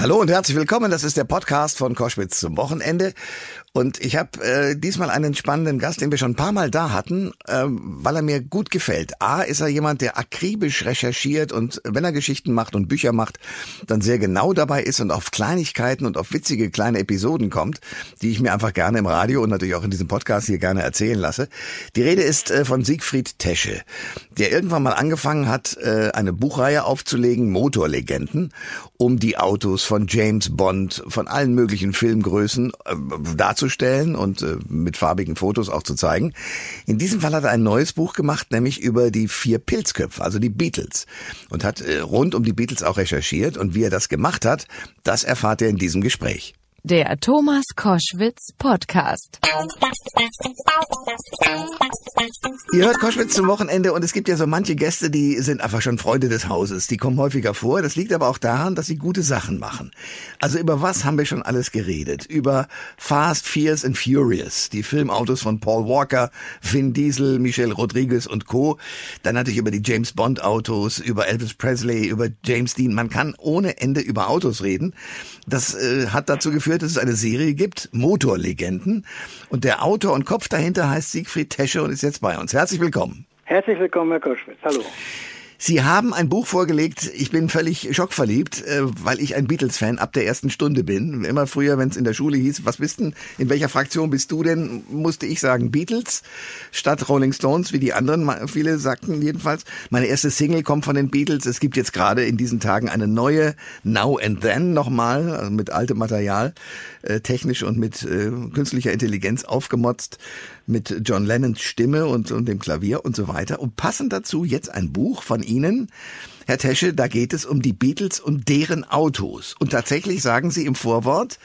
Hallo und herzlich willkommen. Das ist der Podcast von Koschwitz zum Wochenende. Und ich habe äh, diesmal einen spannenden Gast, den wir schon ein paar Mal da hatten, äh, weil er mir gut gefällt. A, ist er jemand, der akribisch recherchiert und wenn er Geschichten macht und Bücher macht, dann sehr genau dabei ist und auf Kleinigkeiten und auf witzige kleine Episoden kommt, die ich mir einfach gerne im Radio und natürlich auch in diesem Podcast hier gerne erzählen lasse. Die Rede ist äh, von Siegfried Tesche, der irgendwann mal angefangen hat, äh, eine Buchreihe aufzulegen, Motorlegenden, um die Autos von James Bond, von allen möglichen Filmgrößen äh, darzustellen und äh, mit farbigen Fotos auch zu zeigen. In diesem Fall hat er ein neues Buch gemacht, nämlich über die vier Pilzköpfe, also die Beatles. Und hat äh, rund um die Beatles auch recherchiert. Und wie er das gemacht hat, das erfahrt ihr in diesem Gespräch. Der Thomas Koschwitz Podcast. Ihr hört Koschwitz zum Wochenende und es gibt ja so manche Gäste, die sind einfach schon Freunde des Hauses. Die kommen häufiger vor. Das liegt aber auch daran, dass sie gute Sachen machen. Also über was haben wir schon alles geredet? Über Fast, Fierce and Furious, die Filmautos von Paul Walker, Vin Diesel, Michelle Rodriguez und Co. Dann natürlich über die James Bond Autos, über Elvis Presley, über James Dean. Man kann ohne Ende über Autos reden. Das äh, hat dazu geführt, dass es eine Serie gibt, Motorlegenden. Und der Autor und Kopf dahinter heißt Siegfried Tesche und ist jetzt bei uns. Herzlich willkommen. Herzlich willkommen, Herr Koschwitz. Hallo. Sie haben ein Buch vorgelegt, ich bin völlig schockverliebt, äh, weil ich ein Beatles-Fan ab der ersten Stunde bin. Immer früher, wenn es in der Schule hieß, was bist denn, in welcher Fraktion bist du denn, musste ich sagen Beatles statt Rolling Stones, wie die anderen, viele sagten jedenfalls. Meine erste Single kommt von den Beatles. Es gibt jetzt gerade in diesen Tagen eine neue Now and Then nochmal, also mit altem Material, äh, technisch und mit äh, künstlicher Intelligenz aufgemotzt mit John Lennons Stimme und, und dem Klavier und so weiter. Und passend dazu jetzt ein Buch von Ihnen, Herr Tesche, da geht es um die Beatles und deren Autos. Und tatsächlich sagen Sie im Vorwort,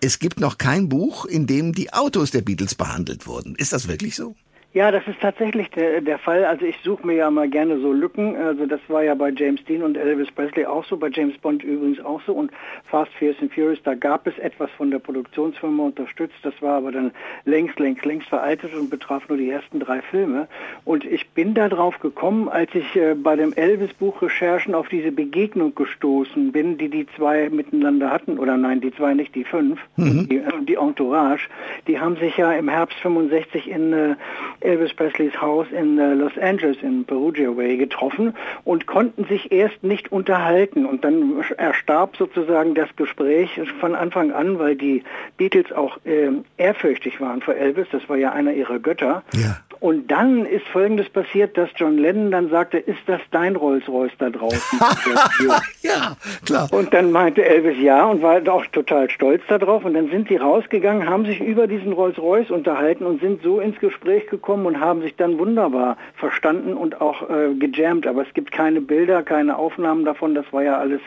es gibt noch kein Buch, in dem die Autos der Beatles behandelt wurden. Ist das wirklich so? Ja, das ist tatsächlich der, der Fall. Also ich suche mir ja mal gerne so Lücken. Also das war ja bei James Dean und Elvis Presley auch so, bei James Bond übrigens auch so. Und Fast, Furious and Furious, da gab es etwas von der Produktionsfirma unterstützt. Das war aber dann längst, längst, längst veraltet und betraf nur die ersten drei Filme. Und ich bin da drauf gekommen, als ich äh, bei dem Elvis-Buch Recherchen auf diese Begegnung gestoßen bin, die die zwei miteinander hatten. Oder nein, die zwei nicht, die fünf. Mhm. Die, äh, die Entourage. Die haben sich ja im Herbst 65 in äh, Elvis Presleys Haus in äh, Los Angeles in Perugia Way getroffen und konnten sich erst nicht unterhalten. Und dann erstarb sozusagen das Gespräch von Anfang an, weil die Beatles auch äh, ehrfürchtig waren für Elvis. Das war ja einer ihrer Götter. Ja. Und dann ist Folgendes passiert, dass John Lennon dann sagte, ist das dein Rolls-Royce da draußen? ja, klar. Und dann meinte Elvis ja und war auch total stolz darauf. Und dann sind die rausgegangen, haben sich über diesen Rolls-Royce unterhalten und sind so ins Gespräch gekommen und haben sich dann wunderbar verstanden und auch äh, gejammt. Aber es gibt keine Bilder, keine Aufnahmen davon. Das war ja alles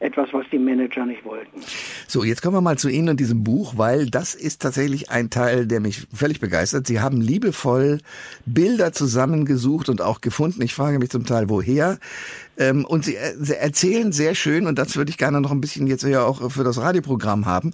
etwas, was die Manager nicht wollten. So, jetzt kommen wir mal zu Ihnen und diesem Buch, weil das ist tatsächlich ein Teil, der mich völlig begeistert. Sie haben liebevoll Bilder zusammengesucht und auch gefunden. Ich frage mich zum Teil, woher. Ähm, und äh, sie erzählen sehr schön, und das würde ich gerne noch ein bisschen jetzt ja auch für das Radioprogramm haben,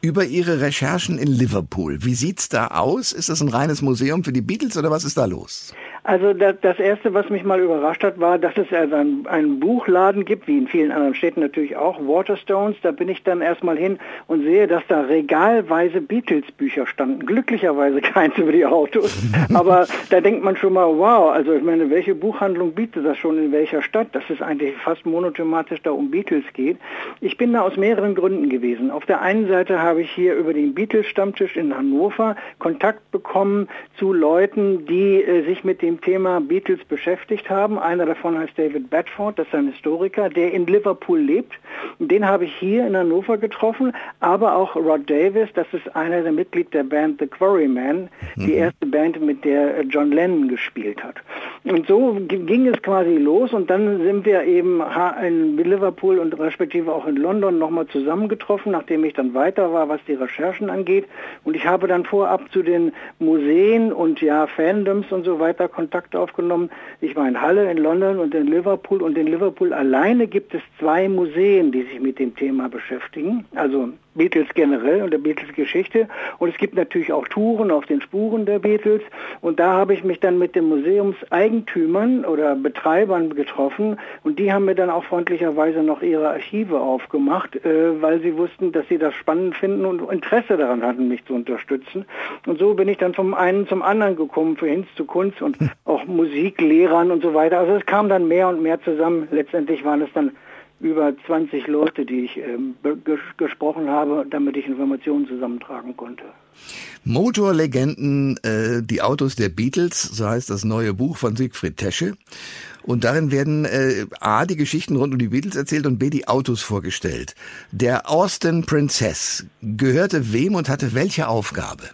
über ihre Recherchen in Liverpool. Wie sieht's da aus? Ist das ein reines Museum für die Beatles oder was ist da los? Also das, das, Erste, was mich mal überrascht hat, war, dass es also einen, einen, Buchladen gibt, wie in vielen anderen Städten natürlich auch, Waterstones. Da bin ich dann erstmal hin und sehe, dass da regalweise Beatles-Bücher standen. Glücklicherweise keins über die Autos. Aber da denkt man schon mal, wow, also ich meine, welche Buchhandlung bietet das schon in welcher Stadt? Dass es eigentlich fast monothematisch da um Beatles geht. Ich bin da aus mehreren Gründen gewesen. Auf der einen Seite habe ich hier über den Beatles-Stammtisch in Hannover Kontakt bekommen zu Leuten, die äh, sich mit dem dem Thema Beatles beschäftigt haben. Einer davon heißt David Bedford, das ist ein Historiker, der in Liverpool lebt. Den habe ich hier in Hannover getroffen, aber auch Rod Davis, das ist einer der Mitglieder der Band The Quarrymen, mhm. die erste Band, mit der John Lennon gespielt hat. Und so ging es quasi los und dann sind wir eben in Liverpool und respektive auch in London nochmal zusammengetroffen, nachdem ich dann weiter war, was die Recherchen angeht. Und ich habe dann vorab zu den Museen und ja Fandoms und so weiter Kontakt aufgenommen. Ich war in Halle, in London und in Liverpool und in Liverpool alleine gibt es zwei Museen, die sich mit dem Thema beschäftigen. Also Beatles generell und der Beatles-Geschichte. Und es gibt natürlich auch Touren auf den Spuren der Beatles. Und da habe ich mich dann mit den Museumseigentümern oder Betreibern getroffen. Und die haben mir dann auch freundlicherweise noch ihre Archive aufgemacht, äh, weil sie wussten, dass sie das spannend finden und Interesse daran hatten, mich zu unterstützen. Und so bin ich dann vom einen zum anderen gekommen, für Hinz zu Kunst und auch Musiklehrern und so weiter. Also es kam dann mehr und mehr zusammen. Letztendlich waren es dann über 20 Leute, die ich ähm, ges gesprochen habe, damit ich Informationen zusammentragen konnte. Motorlegenden, äh, die Autos der Beatles, so heißt das neue Buch von Siegfried Tesche. Und darin werden äh, A, die Geschichten rund um die Beatles erzählt und B, die Autos vorgestellt. Der Austin Princess gehörte wem und hatte welche Aufgabe?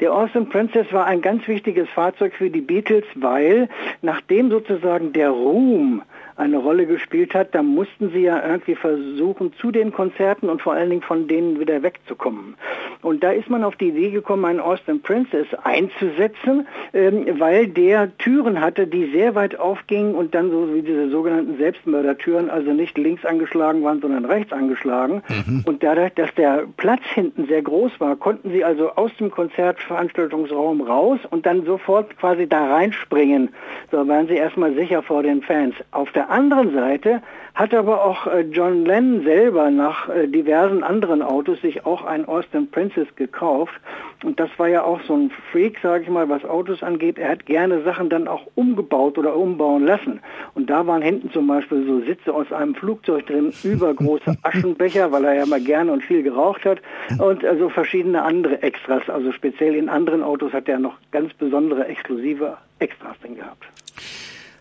Der Austin Princess war ein ganz wichtiges Fahrzeug für die Beatles, weil nachdem sozusagen der Ruhm eine Rolle gespielt hat, da mussten sie ja irgendwie versuchen, zu den Konzerten und vor allen Dingen von denen wieder wegzukommen. Und da ist man auf die Idee gekommen, einen Austin Princess einzusetzen, ähm, weil der Türen hatte, die sehr weit aufgingen und dann so wie diese sogenannten Selbstmördertüren, also nicht links angeschlagen waren, sondern rechts angeschlagen. Mhm. Und dadurch, dass der Platz hinten sehr groß war, konnten sie also aus dem Konzertveranstaltungsraum raus und dann sofort quasi da reinspringen. So waren sie erstmal sicher vor den Fans. Auf der anderen Seite hat aber auch äh, John Lennon selber nach äh, diversen anderen Autos sich auch ein Austin Princess gekauft. Und das war ja auch so ein Freak, sage ich mal, was Autos angeht. Er hat gerne Sachen dann auch umgebaut oder umbauen lassen. Und da waren hinten zum Beispiel so Sitze aus einem Flugzeug drin, übergroße Aschenbecher, weil er ja mal gerne und viel geraucht hat. Und also verschiedene andere Extras. Also speziell in anderen Autos hat er noch ganz besondere exklusive Extras drin gehabt.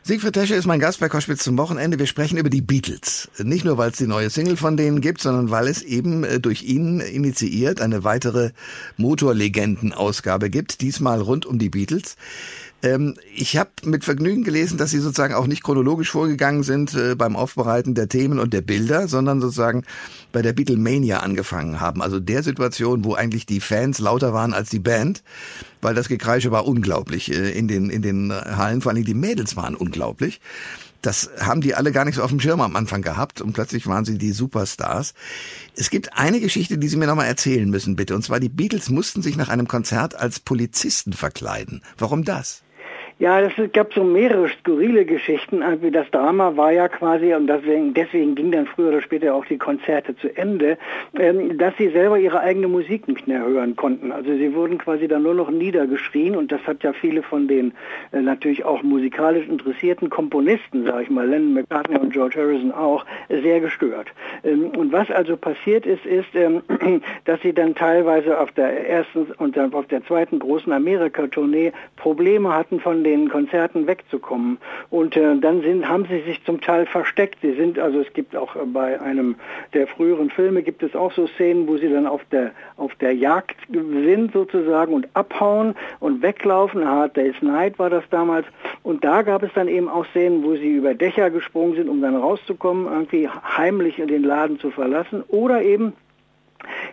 Siegfried Tesche ist mein Gast bei Koschwitz zum Wochenende. Wir sprechen über die Beatles. Nicht nur, weil es die neue Single von denen gibt, sondern weil es eben äh, durch ihn initiiert eine weitere Motorlegenden-Ausgabe gibt, diesmal rund um die Beatles. Ähm, ich habe mit Vergnügen gelesen, dass Sie sozusagen auch nicht chronologisch vorgegangen sind äh, beim Aufbereiten der Themen und der Bilder, sondern sozusagen bei der Beatlemania angefangen haben. Also der Situation, wo eigentlich die Fans lauter waren als die Band, weil das Gekreische war unglaublich äh, in den in den Hallen. Vor allem die Mädels waren unglaublich. Das haben die alle gar nicht so auf dem Schirm am Anfang gehabt und plötzlich waren sie die Superstars. Es gibt eine Geschichte, die Sie mir nochmal erzählen müssen, bitte. Und zwar die Beatles mussten sich nach einem Konzert als Polizisten verkleiden. Warum das? Ja, es gab so mehrere skurrile Geschichten. Also das Drama war ja quasi, und deswegen, deswegen ging dann früher oder später auch die Konzerte zu Ende, ähm, dass sie selber ihre eigene Musik nicht mehr hören konnten. Also sie wurden quasi dann nur noch niedergeschrien und das hat ja viele von den äh, natürlich auch musikalisch interessierten Komponisten, sage ich mal, Lennon McCartney und George Harrison auch, sehr gestört. Ähm, und was also passiert ist, ist, ähm, dass sie dann teilweise auf der ersten und dann auf der zweiten großen Amerika-Tournee Probleme hatten von den Konzerten wegzukommen. Und äh, dann sind, haben sie sich zum Teil versteckt. Sie sind, also es gibt auch bei einem der früheren Filme gibt es auch so Szenen, wo sie dann auf der, auf der Jagd sind sozusagen und abhauen und weglaufen. Hard Day's Night war das damals. Und da gab es dann eben auch Szenen, wo sie über Dächer gesprungen sind, um dann rauszukommen, irgendwie heimlich den Laden zu verlassen. Oder eben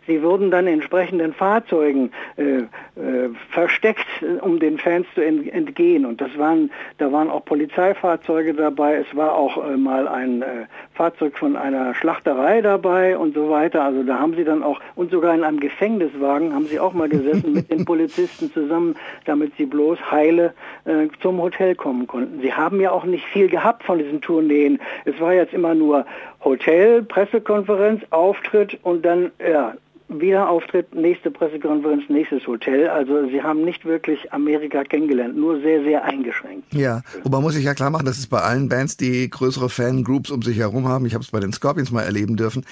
Sie wurden dann entsprechenden Fahrzeugen äh, äh, versteckt, um den Fans zu ent entgehen. Und das waren, da waren auch Polizeifahrzeuge dabei. Es war auch äh, mal ein äh, Fahrzeug von einer Schlachterei dabei und so weiter. Also da haben sie dann auch und sogar in einem Gefängniswagen haben sie auch mal gesessen mit den Polizisten zusammen, damit sie bloß heile äh, zum Hotel kommen konnten. Sie haben ja auch nicht viel gehabt von diesen Tourneen. Es war jetzt immer nur Hotel, Pressekonferenz, Auftritt und dann ja, wieder Auftritt, nächste Pressekonferenz, nächstes Hotel. Also sie haben nicht wirklich Amerika kennengelernt, nur sehr, sehr eingeschränkt. Ja, und man muss sich ja klar machen, das ist bei allen Bands, die größere Fangroups um sich herum haben. Ich habe es bei den Scorpions mal erleben dürfen.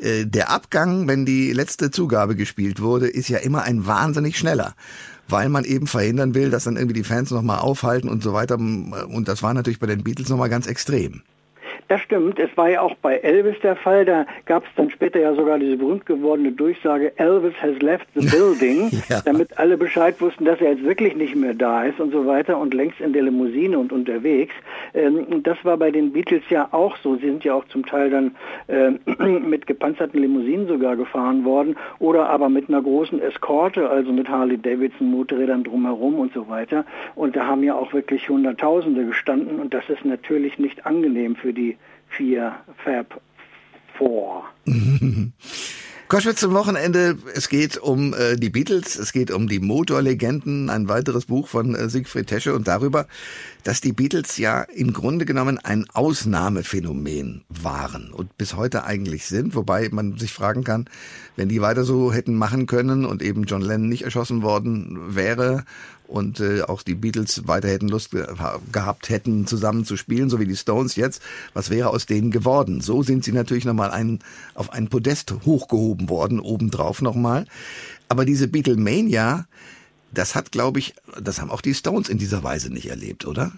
Äh, der Abgang, wenn die letzte Zugabe gespielt wurde, ist ja immer ein wahnsinnig schneller weil man eben verhindern will, dass dann irgendwie die Fans nochmal aufhalten und so weiter. Und das war natürlich bei den Beatles nochmal ganz extrem. Das stimmt. Es war ja auch bei Elvis der Fall. Da gab es dann später ja sogar diese berühmt gewordene Durchsage, Elvis has left the building, ja. damit alle Bescheid wussten, dass er jetzt wirklich nicht mehr da ist und so weiter und längst in der Limousine und unterwegs. Ähm, das war bei den Beatles ja auch so. Sie sind ja auch zum Teil dann äh, mit gepanzerten Limousinen sogar gefahren worden oder aber mit einer großen Eskorte, also mit Harley Davidson Motorrädern drumherum und so weiter. Und da haben ja auch wirklich Hunderttausende gestanden und das ist natürlich nicht angenehm für die vier Fab Four. Koschwitz zum Wochenende. Es geht um äh, die Beatles, es geht um die Motorlegenden, ein weiteres Buch von äh, Siegfried Tesche und darüber, dass die Beatles ja im Grunde genommen ein Ausnahmephänomen waren und bis heute eigentlich sind, wobei man sich fragen kann, wenn die weiter so hätten machen können und eben John Lennon nicht erschossen worden wäre und äh, auch die Beatles weiter hätten Lust ge gehabt hätten, zusammen zu spielen, so wie die Stones jetzt, was wäre aus denen geworden? So sind sie natürlich nochmal ein, auf ein Podest hochgehoben worden, obendrauf nochmal. Aber diese Beatlemania, das hat, glaube ich, das haben auch die Stones in dieser Weise nicht erlebt, oder?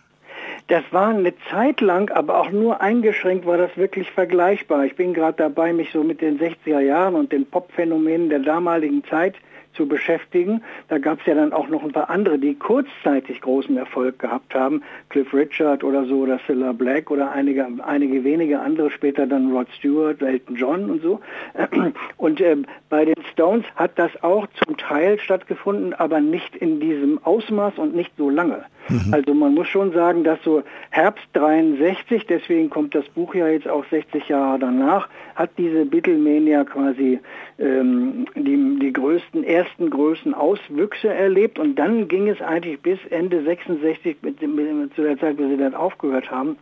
Das war eine Zeit lang, aber auch nur eingeschränkt war das wirklich vergleichbar. Ich bin gerade dabei, mich so mit den 60er Jahren und den Popphänomenen der damaligen Zeit zu beschäftigen. Da gab es ja dann auch noch ein paar andere, die kurzzeitig großen Erfolg gehabt haben. Cliff Richard oder so oder Cilla Black oder einige, einige wenige andere, später dann Rod Stewart, Elton John und so. Und äh, bei den Stones hat das auch zum Teil stattgefunden, aber nicht in diesem Ausmaß und nicht so lange. Mhm. Also man muss schon sagen, dass so Herbst 63, deswegen kommt das Buch ja jetzt auch 60 Jahre danach, hat diese Beatlemania quasi ähm, die, die größten, ersten größten Auswüchse erlebt. Und dann ging es eigentlich bis Ende 66, mit, mit, zu der Zeit, wo sie dann aufgehört haben,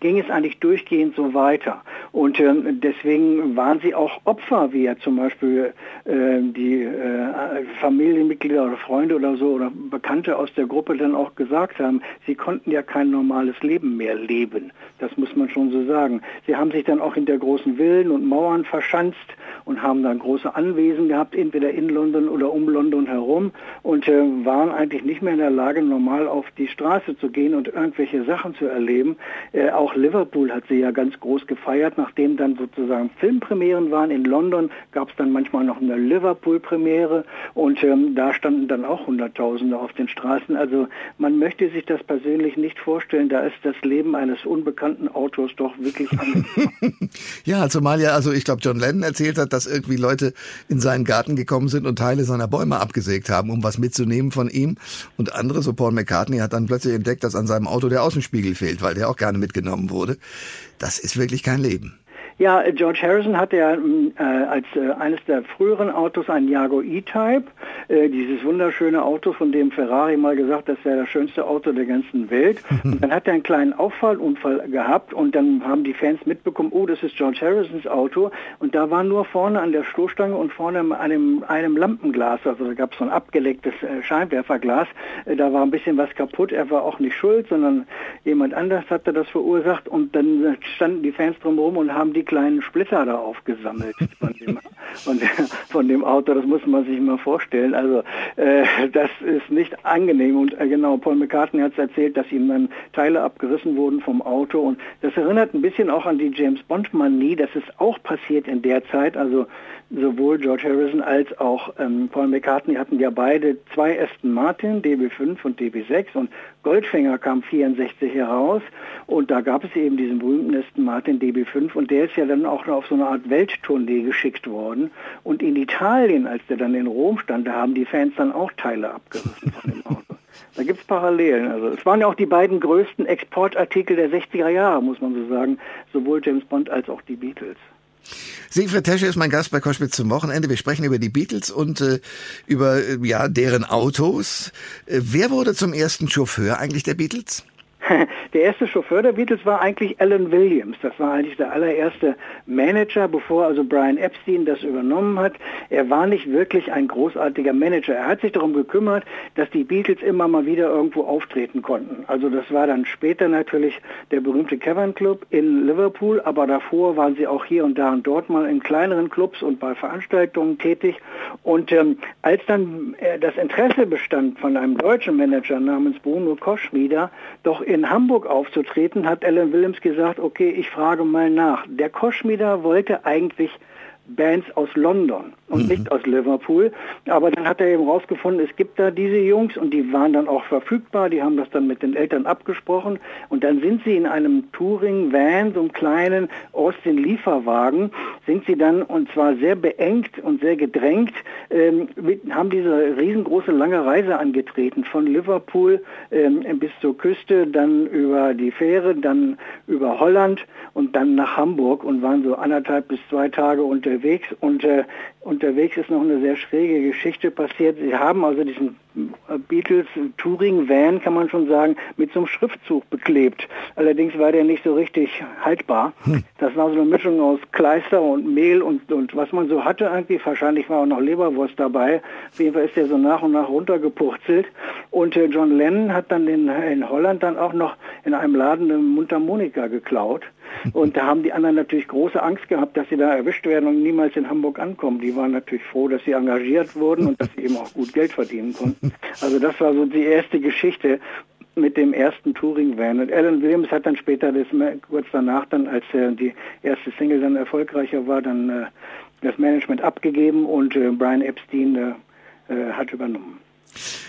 ging es eigentlich durchgehend so weiter. Und ähm, deswegen waren sie auch Opfer, wie ja zum Beispiel äh, die äh, Familienmitglieder oder Freunde oder so oder Bekannte aus der Gruppe dann auch gesagt haben, sie konnten ja kein normales Leben mehr leben. Das muss man schon so sagen. Sie haben sich dann auch in der großen Villen und Mauern verschanzt und haben dann große Anwesen gehabt, entweder in London oder um London herum und äh, waren eigentlich nicht mehr in der Lage, normal auf die Straße zu gehen und irgendwelche Sachen zu erleben. Äh, auch Liverpool hat sie ja ganz groß gefeiert, nachdem dann sozusagen Filmpremieren waren. In London gab es dann manchmal noch eine Liverpool-Premiere und ähm, da standen dann auch Hunderttausende auf den Straßen. Also man möchte sich das persönlich nicht vorstellen. Da ist das Leben eines unbekannten Autors doch wirklich anders. ja, zumal ja, also ich glaube, John Lennon erzählt hat, dass irgendwie Leute in seinen Garten gekommen sind und Teile seiner Bäume abgesägt haben, um was mitzunehmen von ihm. Und andere, so Paul McCartney, hat dann plötzlich entdeckt, dass an seinem Auto der Außenspiegel fehlt, weil der auch gerne mitgenommen wurde. Das ist wirklich kein Leben. Ja, George Harrison hatte ja äh, als äh, eines der früheren Autos ein Jago E-Type, äh, dieses wunderschöne Auto, von dem Ferrari mal gesagt, das wäre das schönste Auto der ganzen Welt. Und dann hat er einen kleinen Auffallunfall gehabt und dann haben die Fans mitbekommen, oh, das ist George Harrisons Auto. Und da war nur vorne an der Stoßstange und vorne an einem, einem Lampenglas, also da gab es so ein abgelecktes äh, Scheinwerferglas, äh, da war ein bisschen was kaputt. Er war auch nicht schuld, sondern jemand anders hatte das verursacht und dann standen die Fans drumherum und haben die kleinen Splitter da aufgesammelt von dem, von, der, von dem Auto. Das muss man sich mal vorstellen. Also äh, das ist nicht angenehm. Und äh, genau, Paul McCartney hat es erzählt, dass ihm dann Teile abgerissen wurden vom Auto. Und das erinnert ein bisschen auch an die James Bond-Manie. Das ist auch passiert in der Zeit. Also sowohl George Harrison als auch ähm, Paul McCartney hatten ja beide zwei Aston Martin, DB5 und DB6 und Goldfinger kam 64 heraus und da gab es eben diesen berühmten Aston Martin DB5 und der ist ja dann auch noch auf so eine Art Welttournee geschickt worden und in Italien, als der dann in Rom stand, da haben die Fans dann auch Teile abgerissen von dem Auto. Da gibt es Parallelen. Also es waren ja auch die beiden größten Exportartikel der 60er Jahre, muss man so sagen, sowohl James Bond als auch die Beatles. Siegfried Tesche ist mein Gast bei Koschwitz zum Wochenende. Wir sprechen über die Beatles und äh, über äh, ja deren Autos. Äh, wer wurde zum ersten Chauffeur eigentlich der Beatles? Der erste Chauffeur der Beatles war eigentlich Alan Williams. Das war eigentlich der allererste Manager, bevor also Brian Epstein das übernommen hat. Er war nicht wirklich ein großartiger Manager. Er hat sich darum gekümmert, dass die Beatles immer mal wieder irgendwo auftreten konnten. Also das war dann später natürlich der berühmte Cavern Club in Liverpool, aber davor waren sie auch hier und da und dort mal in kleineren Clubs und bei Veranstaltungen tätig. Und ähm, als dann äh, das Interesse bestand von einem deutschen Manager namens Bruno Koschmieder, doch Hamburg aufzutreten, hat Alan Williams gesagt, okay, ich frage mal nach. Der Koschmieder wollte eigentlich Bands aus London und mhm. nicht aus Liverpool. Aber dann hat er eben rausgefunden, es gibt da diese Jungs und die waren dann auch verfügbar. Die haben das dann mit den Eltern abgesprochen und dann sind sie in einem Touring-Van, so einem kleinen Austin-Lieferwagen, sind sie dann und zwar sehr beengt und sehr gedrängt, ähm, mit, haben diese riesengroße lange Reise angetreten von Liverpool ähm, bis zur Küste, dann über die Fähre, dann über Holland und dann nach Hamburg und waren so anderthalb bis zwei Tage unter unterwegs und äh, unterwegs ist noch eine sehr schräge Geschichte passiert. Sie haben also diesen Beatles Touring Van, kann man schon sagen, mit so einem Schriftzug beklebt. Allerdings war der nicht so richtig haltbar. Hm. Das war so eine Mischung aus Kleister und Mehl und, und was man so hatte irgendwie. Wahrscheinlich war auch noch Leberwurst dabei. Auf jeden Fall ist der so nach und nach runtergepurzelt. Und äh, John Lennon hat dann in, in Holland dann auch noch in einem Laden eine Mundharmonika geklaut. Und da haben die anderen natürlich große Angst gehabt, dass sie da erwischt werden und niemals in Hamburg ankommen. Die waren natürlich froh, dass sie engagiert wurden und dass sie eben auch gut Geld verdienen konnten. Also das war so die erste Geschichte mit dem ersten Touring-Van. Und Alan Williams hat dann später, das, kurz danach dann, als äh, die erste Single dann erfolgreicher war, dann äh, das Management abgegeben und äh, Brian Epstein äh, äh, hat übernommen.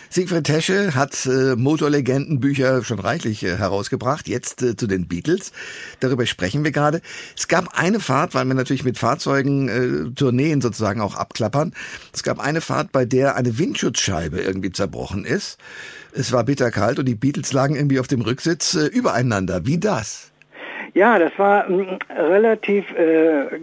Siegfried Tesche hat äh, Motorlegendenbücher schon reichlich äh, herausgebracht. Jetzt äh, zu den Beatles. Darüber sprechen wir gerade. Es gab eine Fahrt, weil wir natürlich mit Fahrzeugen äh, Tourneen sozusagen auch abklappern. Es gab eine Fahrt, bei der eine Windschutzscheibe irgendwie zerbrochen ist. Es war bitterkalt und die Beatles lagen irgendwie auf dem Rücksitz äh, übereinander. Wie das? Ja, das war mh, hm, relativ, äh,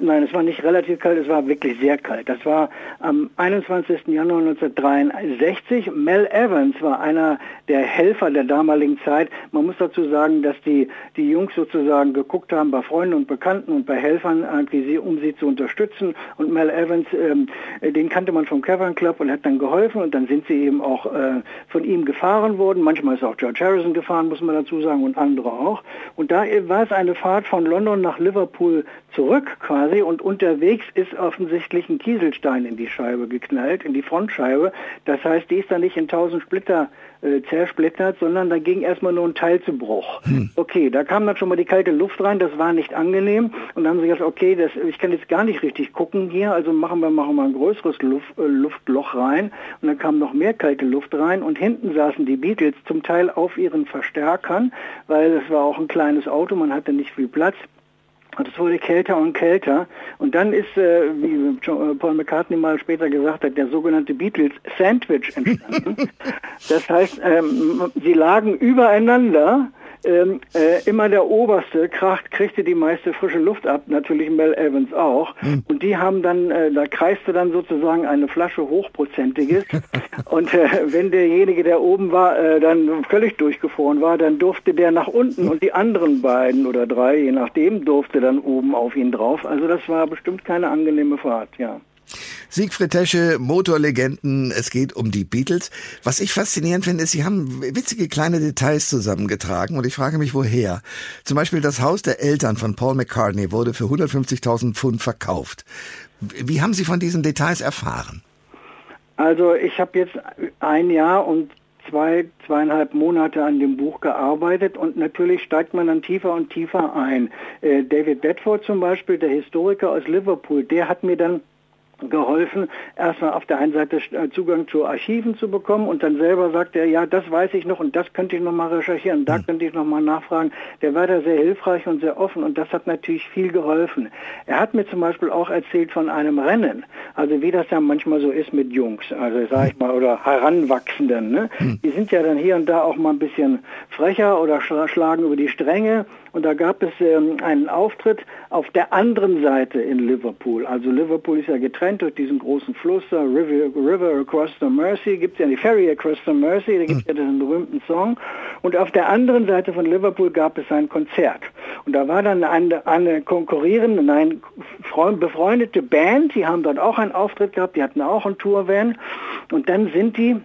nein, es war nicht relativ kalt, es war wirklich sehr kalt. Das war am 21. Januar 1963. Mel Evans war einer der Helfer der damaligen Zeit. Man muss dazu sagen, dass die, die Jungs sozusagen geguckt haben bei Freunden und Bekannten und bei Helfern, irgendwie sie, um sie zu unterstützen. Und Mel Evans, ähm, den kannte man vom Cavern Club und hat dann geholfen und dann sind sie eben auch äh, von ihm gefahren worden. Manchmal ist auch George Harrison gefahren, muss man dazu sagen, und andere auch. Und da war es eine Fahrt von London nach Liverpool zurück quasi und unterwegs ist offensichtlich ein Kieselstein in die Scheibe geknallt, in die Frontscheibe. Das heißt, die ist dann nicht in tausend Splitter äh, zersplittert, sondern da ging erstmal nur ein Teil zu Bruch. Hm. Okay, da kam dann schon mal die kalte Luft rein, das war nicht angenehm und dann haben sie gesagt, okay, das, ich kann jetzt gar nicht richtig gucken hier, also machen wir, machen wir ein größeres Luft, äh, Luftloch rein und dann kam noch mehr kalte Luft rein und hinten saßen die Beatles zum Teil auf ihren Verstärkern, weil es war auch ein kleines Auto, man hatte nicht viel Platz. Und es wurde kälter und kälter. Und dann ist, äh, wie äh, Paul McCartney mal später gesagt hat, der sogenannte Beatles Sandwich entstanden. das heißt, ähm, sie lagen übereinander ähm, äh, immer der Oberste kracht, kriegte die meiste frische Luft ab, natürlich Mel Evans auch. Mhm. Und die haben dann, äh, da kreiste dann sozusagen eine Flasche hochprozentiges. und äh, wenn derjenige, der oben war, äh, dann völlig durchgefroren war, dann durfte der nach unten und die anderen beiden oder drei, je nachdem, durfte dann oben auf ihn drauf. Also das war bestimmt keine angenehme Fahrt, ja. Siegfried Tesche, Motorlegenden, es geht um die Beatles. Was ich faszinierend finde, ist, Sie haben witzige kleine Details zusammengetragen und ich frage mich, woher. Zum Beispiel das Haus der Eltern von Paul McCartney wurde für 150.000 Pfund verkauft. Wie haben Sie von diesen Details erfahren? Also ich habe jetzt ein Jahr und zwei, zweieinhalb Monate an dem Buch gearbeitet und natürlich steigt man dann tiefer und tiefer ein. Äh, David Bedford zum Beispiel, der Historiker aus Liverpool, der hat mir dann geholfen, erstmal auf der einen Seite äh, Zugang zu Archiven zu bekommen und dann selber sagt er, ja, das weiß ich noch und das könnte ich noch mal recherchieren, da hm. könnte ich noch mal nachfragen. Der war da sehr hilfreich und sehr offen und das hat natürlich viel geholfen. Er hat mir zum Beispiel auch erzählt von einem Rennen, also wie das ja manchmal so ist mit Jungs, also sag ich mal, oder Heranwachsenden. Ne? Hm. Die sind ja dann hier und da auch mal ein bisschen frecher oder schlagen über die Stränge und da gab es ähm, einen Auftritt auf der anderen Seite in Liverpool. Also Liverpool ist ja getrennt durch diesen großen Fluss, uh, River, River Across the Mersey, gibt es ja die Ferry Across the Mersey, da gibt es ja diesen berühmten Song. Und auf der anderen Seite von Liverpool gab es ein Konzert. Und da war dann eine, eine konkurrierende, nein, befreundete Band, die haben dort auch einen Auftritt gehabt, die hatten auch einen Tourvan. Und dann sind die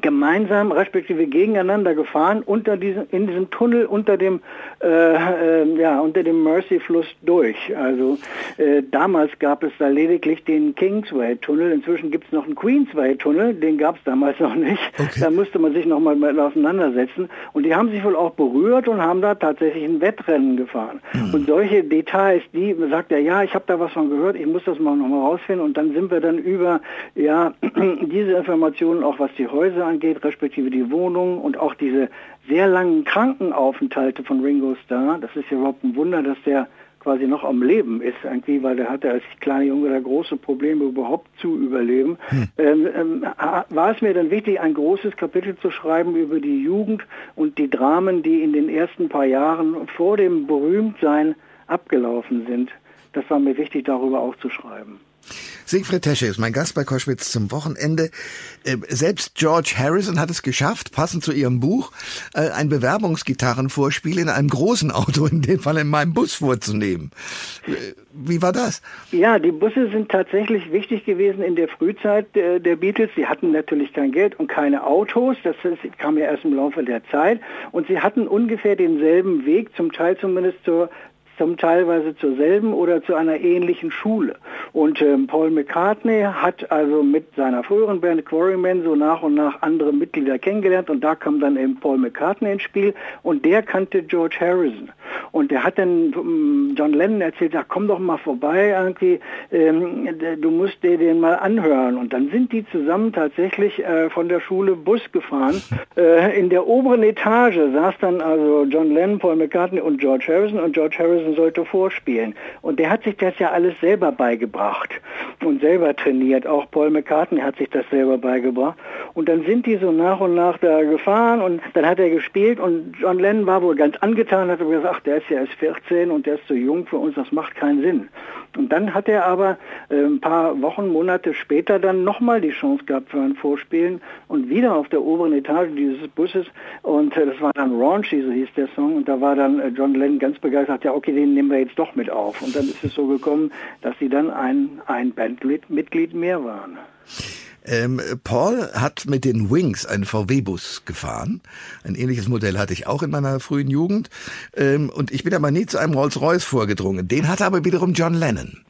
gemeinsam respektive gegeneinander gefahren unter diesem in diesem Tunnel unter dem äh, äh, ja unter dem Mersey Fluss durch. Also äh, damals gab es da lediglich den Kingsway Tunnel inzwischen gibt es noch einen Queensway Tunnel den gab es damals noch nicht. Okay. da musste man sich noch mal auseinandersetzen. Und die haben sich wohl auch berührt und haben da tatsächlich ein Wettrennen gefahren. Mhm. und solche Details die sagt er ja ich habe da was von gehört ich muss das mal noch mal rausfinden. Und dann sind wir dann über ja diese Informationen auch was die Häuser angeht, respektive die Wohnungen und auch diese sehr langen Krankenaufenthalte von Ringo Starr. Das ist ja überhaupt ein Wunder, dass der quasi noch am Leben ist irgendwie, weil der hatte als kleiner Junge da große Probleme überhaupt zu überleben. Hm. Ähm, ähm, war es mir dann wichtig, ein großes Kapitel zu schreiben über die Jugend und die Dramen, die in den ersten paar Jahren vor dem Berühmtsein abgelaufen sind. das war mir wichtig, darüber auch zu schreiben. Siegfried Tesche ist mein Gast bei Koschwitz zum Wochenende. Äh, selbst George Harrison hat es geschafft, passend zu ihrem Buch, äh, ein Bewerbungsgitarrenvorspiel in einem großen Auto, in dem Fall in meinem Bus vorzunehmen. Äh, wie war das? Ja, die Busse sind tatsächlich wichtig gewesen in der Frühzeit der Beatles. Sie hatten natürlich kein Geld und keine Autos. Das kam ja erst im Laufe der Zeit. Und sie hatten ungefähr denselben Weg, zum Teil zumindest zur zum teilweise zur selben oder zu einer ähnlichen Schule. Und ähm, Paul McCartney hat also mit seiner früheren Band Quarrymen so nach und nach andere Mitglieder kennengelernt und da kam dann eben Paul McCartney ins Spiel und der kannte George Harrison. Und der hat dann ähm, John Lennon erzählt, ja komm doch mal vorbei irgendwie, ähm, du musst dir den mal anhören. Und dann sind die zusammen tatsächlich äh, von der Schule Bus gefahren. Äh, in der oberen Etage saß dann also John Lennon, Paul McCartney und George Harrison und George Harrison Harrison sollte vorspielen. Und der hat sich das ja alles selber beigebracht und selber trainiert. Auch Paul McCartney hat sich das selber beigebracht. Und dann sind die so nach und nach da gefahren und dann hat er gespielt und John Lennon war wohl ganz angetan, hat gesagt, ach, der ist ja erst 14 und der ist zu jung für uns, das macht keinen Sinn. Und dann hat er aber äh, ein paar Wochen, Monate später dann nochmal die Chance gehabt für ein Vorspielen und wieder auf der oberen Etage dieses Busses und äh, das war dann Raunchy, so hieß der Song und da war dann äh, John Lennon ganz begeistert, ja okay, den nehmen wir jetzt doch mit auf. Und dann ist es so gekommen, dass sie dann ein, ein Bandmitglied mehr waren. Ähm, Paul hat mit den Wings einen VW-Bus gefahren. Ein ähnliches Modell hatte ich auch in meiner frühen Jugend. Ähm, und ich bin aber nie zu einem Rolls-Royce vorgedrungen. Den hatte aber wiederum John Lennon.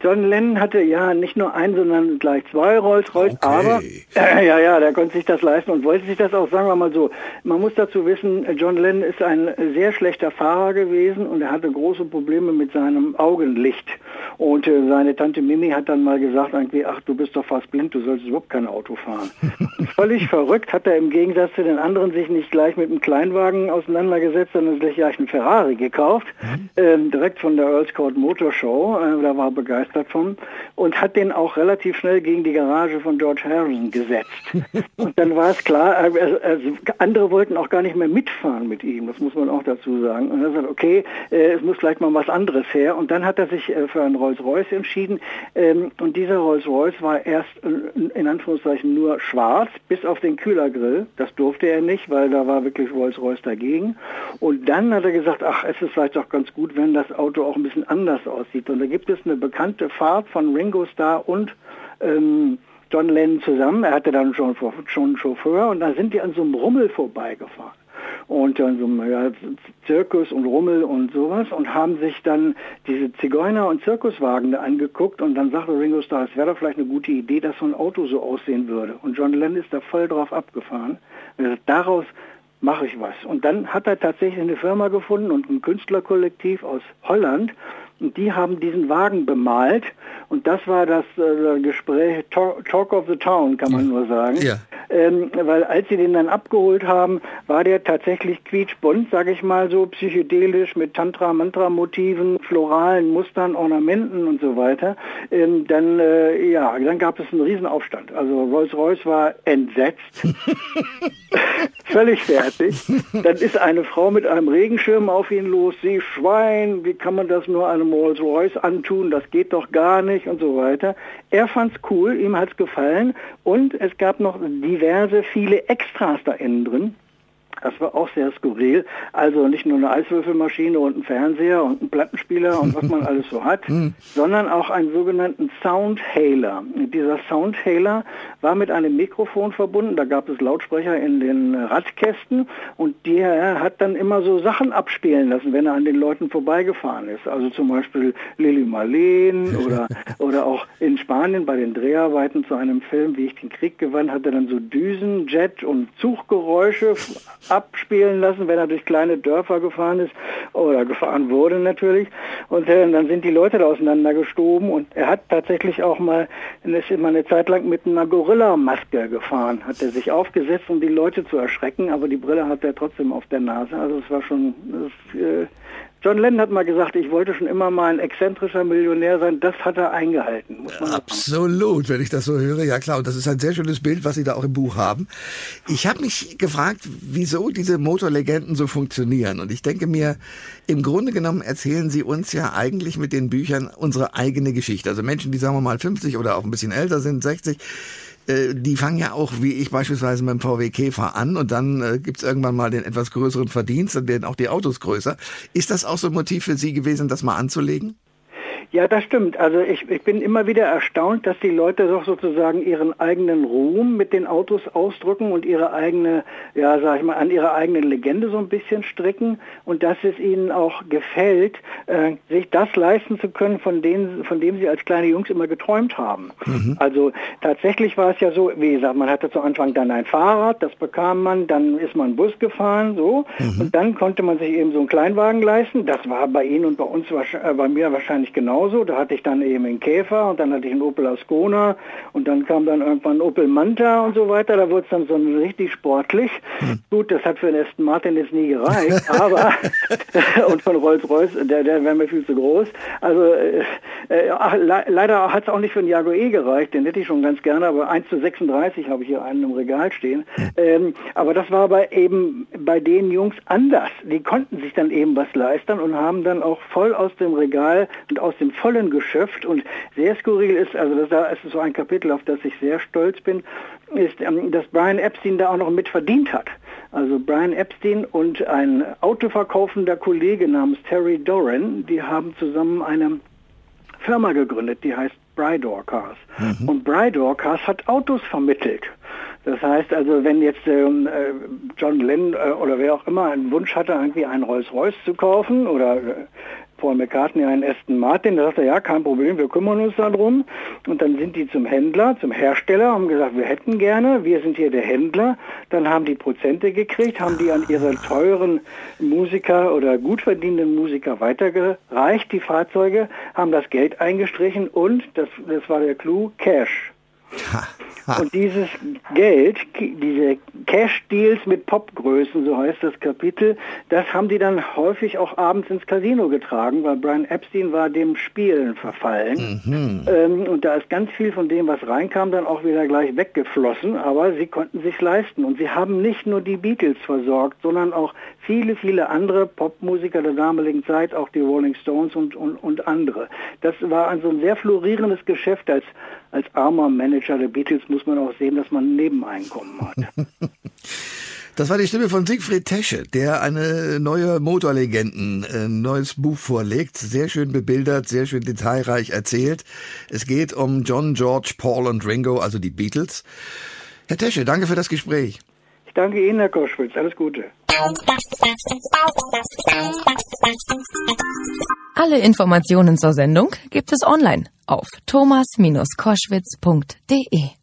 John Lennon hatte ja nicht nur ein, sondern gleich zwei Rolls-Royce, okay. aber äh, ja, ja, der konnte sich das leisten und wollte sich das auch, sagen wir mal so. Man muss dazu wissen, John Lennon ist ein sehr schlechter Fahrer gewesen und er hatte große Probleme mit seinem Augenlicht. Und äh, seine Tante Mimi hat dann mal gesagt, irgendwie, ach, du bist doch fast blind, du solltest überhaupt kein Auto fahren. Völlig verrückt hat er im Gegensatz zu den anderen sich nicht gleich mit einem Kleinwagen auseinandergesetzt, sondern sich gleich einen Ferrari gekauft, mhm. ähm, direkt von der Earls Court Motor Show. Äh, da war er begeistert von und hat den auch relativ schnell gegen die Garage von George Harrison gesetzt. und dann war es klar, also, also, andere wollten auch gar nicht mehr mitfahren mit ihm, das muss man auch dazu sagen. Und er sagt, okay, äh, es muss gleich mal was anderes her. Und dann hat er sich äh, für ein Rolls-Royce entschieden. Ähm, und dieser Rolls-Royce war erst äh, in Anführungszeichen nur schwarz, bis auf den Kühlergrill. Das durfte er nicht, weil da war wirklich Rolls-Royce dagegen. Und dann hat er gesagt, ach, es ist vielleicht auch ganz gut, wenn das Auto auch ein bisschen anders aussieht. Und da gibt es eine bekannte Fahrt von Ringo Starr und ähm, John Lennon zusammen. Er hatte dann schon, schon einen Chauffeur und dann sind die an so einem Rummel vorbeigefahren und dann so ja, Zirkus und Rummel und sowas und haben sich dann diese Zigeuner- und Zirkuswagen da angeguckt und dann sagte Ringo Starr, es wäre doch vielleicht eine gute Idee, dass so ein Auto so aussehen würde. Und John Lennon ist da voll drauf abgefahren. Also daraus mache ich was. Und dann hat er tatsächlich eine Firma gefunden und ein Künstlerkollektiv aus Holland, und die haben diesen Wagen bemalt und das war das äh, Gespräch Talk of the Town, kann man nur sagen. Ja. Ähm, weil als sie den dann abgeholt haben, war der tatsächlich quietschbunt, sage ich mal so, psychedelisch mit Tantra-Mantra-Motiven, floralen Mustern, Ornamenten und so weiter. Ähm, dann, äh, ja, dann gab es einen Riesenaufstand. Also Rolls-Royce war entsetzt, völlig fertig. Dann ist eine Frau mit einem Regenschirm auf ihn los, sie Schwein, wie kann man das nur einem Rolls-Royce antun, das geht doch gar nicht und so weiter. Er fand's cool, ihm hat's gefallen und es gab noch diverse, viele Extras da innen drin. Das war auch sehr skurril. Also nicht nur eine Eiswürfelmaschine und ein Fernseher und ein Plattenspieler und was man alles so hat, hm. sondern auch einen sogenannten Soundhaler. Dieser Soundhaler war mit einem Mikrofon verbunden. Da gab es Lautsprecher in den Radkästen und der hat dann immer so Sachen abspielen lassen, wenn er an den Leuten vorbeigefahren ist. Also zum Beispiel Lili Marleen oder, oder auch in Spanien bei den Dreharbeiten zu einem Film, wie ich den Krieg gewann, hat er dann so Düsen, Jet und Zuggeräusche abspielen lassen, wenn er durch kleine Dörfer gefahren ist oder gefahren wurde natürlich. Und äh, dann sind die Leute da auseinandergestoben und er hat tatsächlich auch mal, ist immer eine Zeit lang mit einer Gorilla-Maske gefahren, hat er sich aufgesetzt, um die Leute zu erschrecken, aber die Brille hat er trotzdem auf der Nase. Also es war schon, das, äh, John Lennon hat mal gesagt, ich wollte schon immer mal ein exzentrischer Millionär sein. Das hat er eingehalten. Absolut, sagen. wenn ich das so höre. Ja klar, und das ist ein sehr schönes Bild, was Sie da auch im Buch haben. Ich habe mich gefragt, wieso diese Motorlegenden so funktionieren. Und ich denke mir, im Grunde genommen erzählen Sie uns ja eigentlich mit den Büchern unsere eigene Geschichte. Also Menschen, die sagen wir mal 50 oder auch ein bisschen älter sind, 60 äh, die fangen ja auch, wie ich beispielsweise mit dem VW Käfer an und dann äh, gibt's irgendwann mal den etwas größeren Verdienst, dann werden auch die Autos größer. Ist das auch so ein Motiv für Sie gewesen, das mal anzulegen? Ja, das stimmt. Also ich, ich bin immer wieder erstaunt, dass die Leute doch sozusagen ihren eigenen Ruhm mit den Autos ausdrücken und ihre eigene, ja, sag ich mal, an ihre eigene Legende so ein bisschen stricken und dass es ihnen auch gefällt, äh, sich das leisten zu können, von denen, von dem sie als kleine Jungs immer geträumt haben. Mhm. Also tatsächlich war es ja so, wie gesagt, man hatte zu Anfang dann ein Fahrrad, das bekam man, dann ist man Bus gefahren, so, mhm. und dann konnte man sich eben so einen Kleinwagen leisten. Das war bei Ihnen und bei uns, äh, bei mir wahrscheinlich genau genauso. Da hatte ich dann eben einen Käfer und dann hatte ich einen Opel Ascona und dann kam dann irgendwann ein Opel Manta und so weiter. Da wurde es dann so richtig sportlich. Hm. Gut, das hat für den Aston Martin jetzt nie gereicht, aber und von Rolls-Royce, der, der wäre mir viel zu groß. Also äh, äh, le leider hat es auch nicht für einen Jaguar E gereicht, den hätte ich schon ganz gerne, aber 1 zu 36 habe ich hier einen im Regal stehen. Hm. Ähm, aber das war aber eben bei den Jungs anders. Die konnten sich dann eben was leisten und haben dann auch voll aus dem Regal und aus dem dem vollen Geschöpft und sehr skurril ist, also das ist so ein Kapitel, auf das ich sehr stolz bin, ist, ähm, dass Brian Epstein da auch noch mit verdient hat. Also Brian Epstein und ein autoverkaufender Kollege namens Terry Doran, die haben zusammen eine Firma gegründet, die heißt Brydor Cars. Mhm. Und Brydor Cars hat Autos vermittelt. Das heißt also, wenn jetzt ähm, äh, John Lennon äh, oder wer auch immer einen Wunsch hatte, irgendwie einen Rolls-Royce zu kaufen oder äh, Paul McCartney einen Aston Martin, da sagt er, ja, kein Problem, wir kümmern uns darum. Und dann sind die zum Händler, zum Hersteller, haben gesagt, wir hätten gerne, wir sind hier der Händler. Dann haben die Prozente gekriegt, haben die an ihre teuren Musiker oder gut verdienenden Musiker weitergereicht, die Fahrzeuge, haben das Geld eingestrichen und, das, das war der Clou, Cash. Und dieses Geld, diese Cash-Deals mit Popgrößen, so heißt das Kapitel, das haben die dann häufig auch abends ins Casino getragen, weil Brian Epstein war dem Spielen verfallen. Mhm. Ähm, und da ist ganz viel von dem, was reinkam, dann auch wieder gleich weggeflossen, aber sie konnten sich leisten. Und sie haben nicht nur die Beatles versorgt, sondern auch viele, viele andere Popmusiker der damaligen Zeit, auch die Rolling Stones und, und, und andere. Das war also ein sehr florierendes Geschäft als, als armer Manager der Beatles, muss man auch sehen, dass man ein Nebeneinkommen hat. Das war die Stimme von Siegfried Tesche, der eine neue Motorlegenden, ein neues Buch vorlegt. Sehr schön bebildert, sehr schön detailreich erzählt. Es geht um John, George, Paul und Ringo, also die Beatles. Herr Tesche, danke für das Gespräch. Danke Ihnen, Herr Koschwitz. Alles Gute. Alle Informationen zur Sendung gibt es online auf thomas-koschwitz.de.